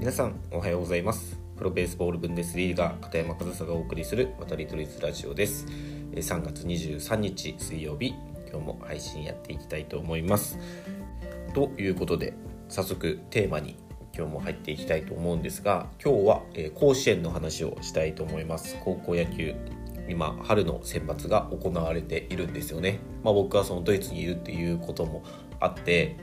皆さんおはようございます。プロベースボールブンデスリーガー片山和沙がお送りする渡り鳥ズラジオです。3月23日水曜日今日も配信やっていきたいと思います。ということで早速テーマに今日も入っていきたいと思うんですが今日は、え甲子園の話をしたいと思います。高校野球今春の選抜が行われているんですよね、まあ、僕はそのドイツにいるっていうこともあって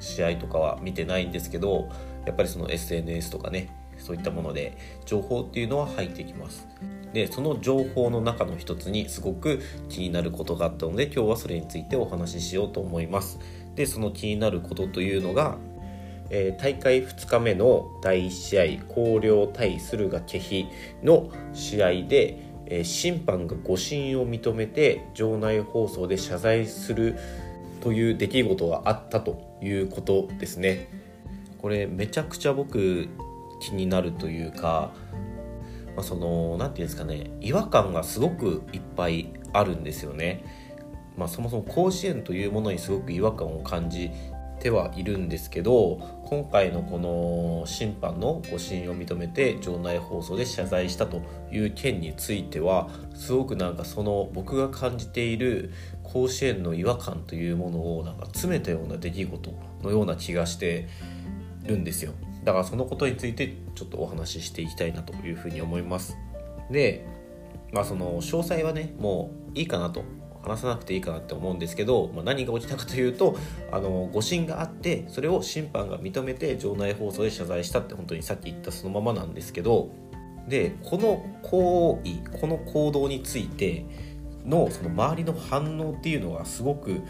試合とかは見てないんですけどやっぱりその SNS とかねそういったもので情報っていうのは入ってきます。でその情報の中の一つにすごく気になることがあったので今日はそれについてお話ししようと思います。でその気になることというのが、えー、大会2日目の第1試合広陵対駿河気比の試合で、えー、審判が誤審を認めて場内放送で謝罪するという出来事があったということですね。これめちゃくちゃ僕気になるというか、まあ、その何て言うんですかね違和感がすごくいっぱいあるんですよね。まあ、そもそも甲子園というものにすごく違和感を感じてはいるんですけど今回のこの審判の誤審を認めて場内放送で謝罪したという件についてはすごくなんかその僕が感じている甲子園の違和感というものをなんか詰めたような出来事のような気がしてるんですよ。だからそのことについてちょっとお話ししていきたいなというふうに思いますでまあその詳細はねもういいかなと話さなくていいかなって思うんですけど、まあ、何が起きたかというとあの誤審があってそれを審判が認めて場内放送で謝罪したって本当にさっき言ったそのままなんですけどでこの行為この行動についてのその周りの反応っていうのがすごく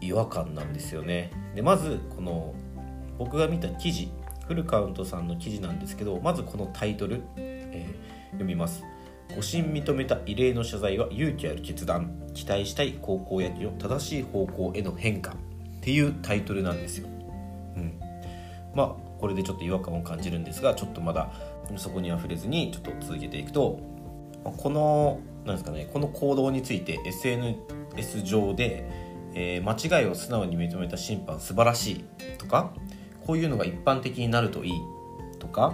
違和感なんですよね。でまずこの僕が見た記事フルカウントさんの記事なんですけどまずこのタイトル、えー、読みます。誤審認めた異例の謝罪は勇気ある決断。期待したい高校野球の正しい方向への変化。っていうタイトルなんですよ、うん、まあこれでちょっと違和感を感じるんですがちょっとまだそこには触れずにちょっと続けていくとこのなんですかねこの行動について SNS 上で、えー、間違いを素直に認めた審判素晴らしいとかこういうのが一般的になるといいとか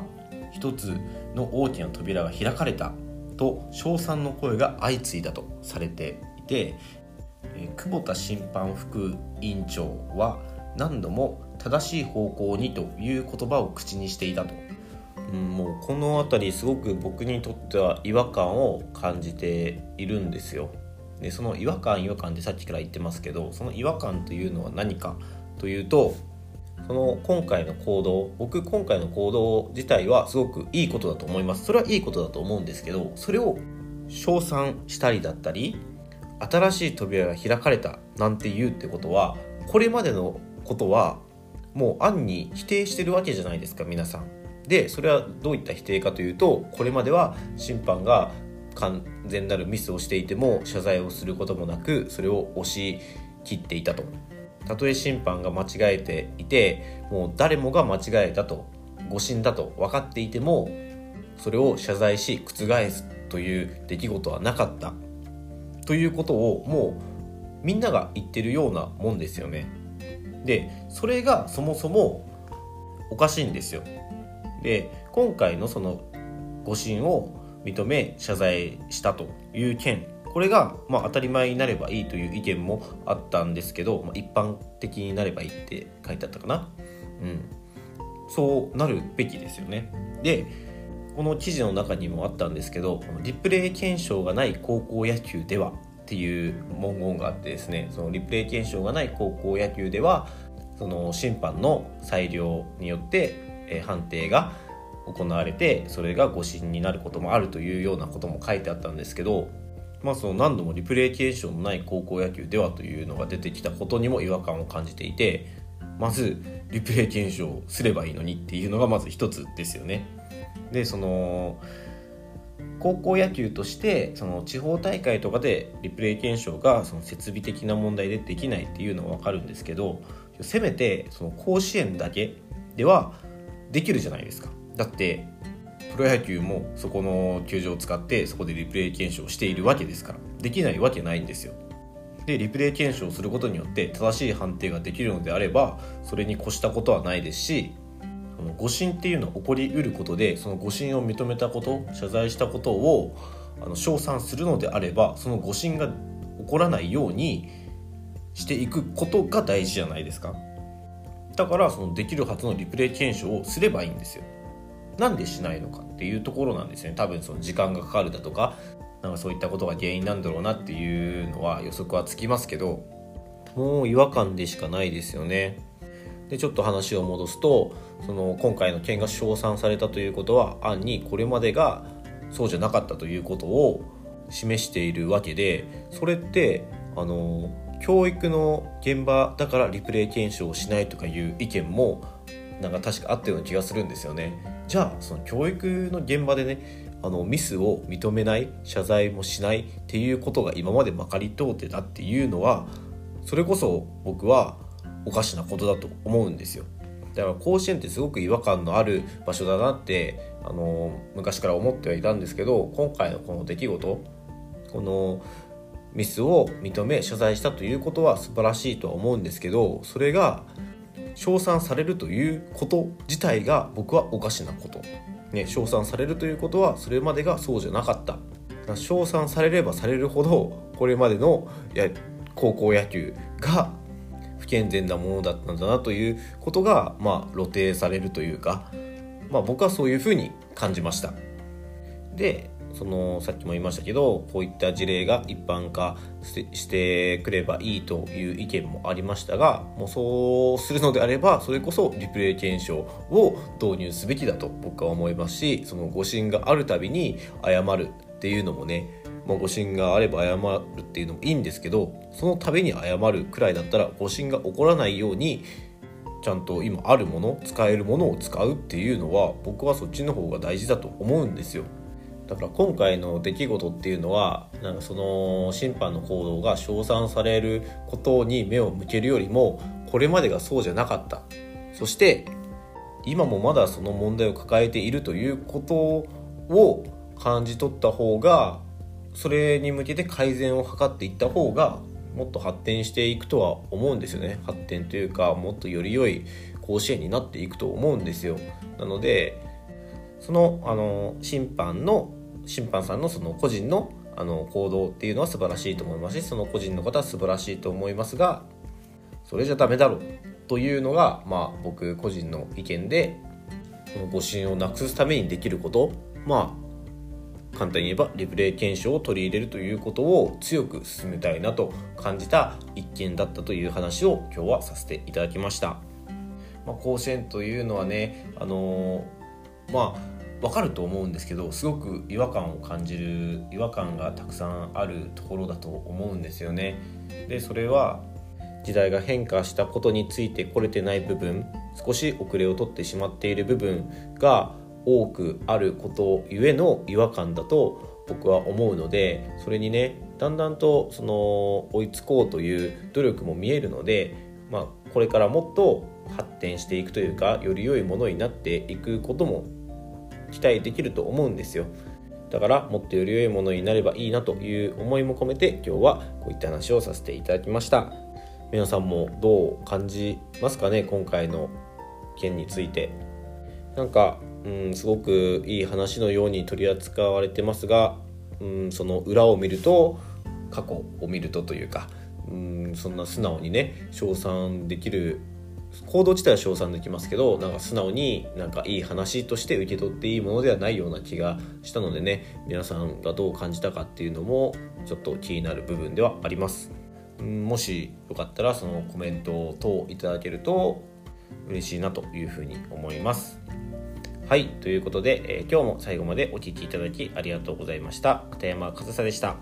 一つの大きな扉が開かれたと称賛の声が相次いだとされていて、え久保田審判副委員長は何度も正しい方向にという言葉を口にしていたと、うん、もうこの辺りすごく僕にとっては違和感を感じているんですよ。でその違和感違和感ってさっきから言ってますけどその違和感というのは何かというとその今回の行動僕今回の行動自体はすごくいいことだと思いますそれはいいことだと思うんですけどそれを称賛したりだったり新しい扉が開かれたなんて言うってことはこれまでのことはもう暗に否定してるわけじゃないですか皆さん。でそれはどういった否定かというとこれまでは審判が完全なるミスをしていても謝罪をすることもなくそれを押し切っていたとたとえ審判が間違えていてもう誰もが間違えたと誤審だと分かっていてもそれを謝罪し覆すという出来事はなかったということをもうみんなが言ってるようなもんですよね。でそれがそもそもおかしいんですよ。で今回のその誤審を認め謝罪したという件これがまあ当たり前になればいいという意見もあったんですけど、まあ、一般的になればいいって書いてあったかな。うん。そうなるべきですよね。で、この記事の中にもあったんですけど、リプレイ検証がない高校野球ではっていう文言があってですね、そのリプレイ検証がない高校野球では、その審判の裁量によって、え判定が行われてそれが誤審になることもあるというようなことも書いてあったんですけどまあ、その何度もリプレイ検証のない高校野球ではというのが出てきたことにも違和感を感じていてまずリプレイ検証すればいいのにっていうのがまず一つですよね。でその高校野球としてその地方大会とかでリプレイ検証がその設備的な問題でできないっていうのは分かるんですけどせめてその甲子園だけではできるじゃないですか。だってプロ野球もそこの球場を使ってそこでリプレイ検証しているわけですから。できないわけないんですよ。でリプレイ検証することによって正しい判定ができるのであればそれに越したことはないですし誤審っていうのは起こりうることでその誤審を認めたこと謝罪したことをあの称賛するのであればその誤審が起こらないようにしていくことが大事じゃないですか。だからそのできるはずのリプレイ検証をすればいいんですよ。なんでしないのかっていうところなんですね多分その時間がかかるだとかなんかそういったことが原因なんだろうなっていうのは予測はつきますけどもう違和感でしかないですよねでちょっと話を戻すとその今回の件が称賛されたということは暗にこれまでがそうじゃなかったということを示しているわけでそれってあの教育の現場だからリプレイ検証をしないとかいう意見もなんか確かあったような気がするんですよね。じゃあその教育の現場でねあのミスを認めない謝罪もしないっていうことが今までまかり通ってたっていうのはそれこそ僕はおかしなことだと思うんですよ。だから甲子園ってすごく違和感のある場所だなってあの昔から思ってはいたんですけど今回のこの出来事このミスを認め謝罪したということは素晴らしいとは思うんですけどそれが称賛されるということ自体が僕はおかしなこと、ね、称賛されるということはそれまでがそうじゃなかった称賛されればされるほどこれまでの高校野球が不健全なものだったんだなということが、まあ、露呈されるというか、まあ、僕はそういうふうに感じました。でそのさっきも言いましたけどこういった事例が一般化してくればいいという意見もありましたがもうそうするのであればそれこそリプレイ検証を導入すべきだと僕は思いますしその誤審があるたびに謝るっていうのもねまあ、誤審があれば謝るっていうのもいいんですけどそのたびに謝るくらいだったら誤審が起こらないようにちゃんと今あるもの使えるものを使うっていうのは僕はそっちの方が大事だと思うんですよ。だから今回の出来事っていうのはなんかその審判の行動が称賛されることに目を向けるよりもこれまでがそうじゃなかった。そして今もまだその問題を抱えているということを感じ取った方がそれに向けて改善を図っていった方がもっと発展していくとは思うんですよね。発展というかもっとより良い甲子園になっていくと思うんですよ。なのでそのあの審判の審判さんのその個人のあの行動っていうのは素晴らしいと思いますしその個人の方は素晴らしいと思いますがそれじゃダメだろうというのが、まあ、僕個人の意見でこの誤審をなくすためにできることまあ簡単に言えばリプレイ検証を取り入れるということを強く進めたいなと感じた一件だったという話を今日はさせていただきました。まあ、甲子園というのはね、あのー、まあわかると思うんですけどすごく違和感を感じる違和感がたくさんあるところだと思うんですよね。でそれは時代が変化したことについてこれてない部分少し遅れをとってしまっている部分が多くあることゆえの違和感だと僕は思うのでそれにねだんだんとその追いつこうという努力も見えるので、まあ、これからもっと発展していくというかより良いものになっていくことも期待できると思うんですよ。だからもっとより良いものになればいいなという思いも込めて今日はこういった話をさせていただきました。皆さんもどう感じますかね今回の件について。なんか、うん、すごくいい話のように取り扱われてますが、うん、その裏を見ると過去を見るとというか、うん、そんな素直にね称賛できる行動自体は称賛できますけどなんか素直になんかいい話として受け取っていいものではないような気がしたのでね皆さんがどう感じたかっていうのもちょっと気になる部分ではありますもしよかったらそのコメント等いただけると嬉しいなというふうに思いますはい、ということで、えー、今日も最後までお聴きいただきありがとうございました。片山和沙でした。